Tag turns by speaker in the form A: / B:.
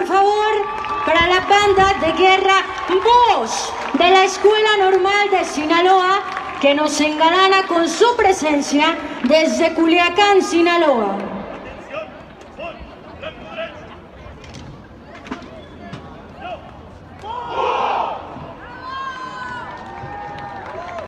A: Por favor para la banda de guerra Voz de la Escuela Normal de Sinaloa, que nos engalana con su presencia desde Culiacán, Sinaloa.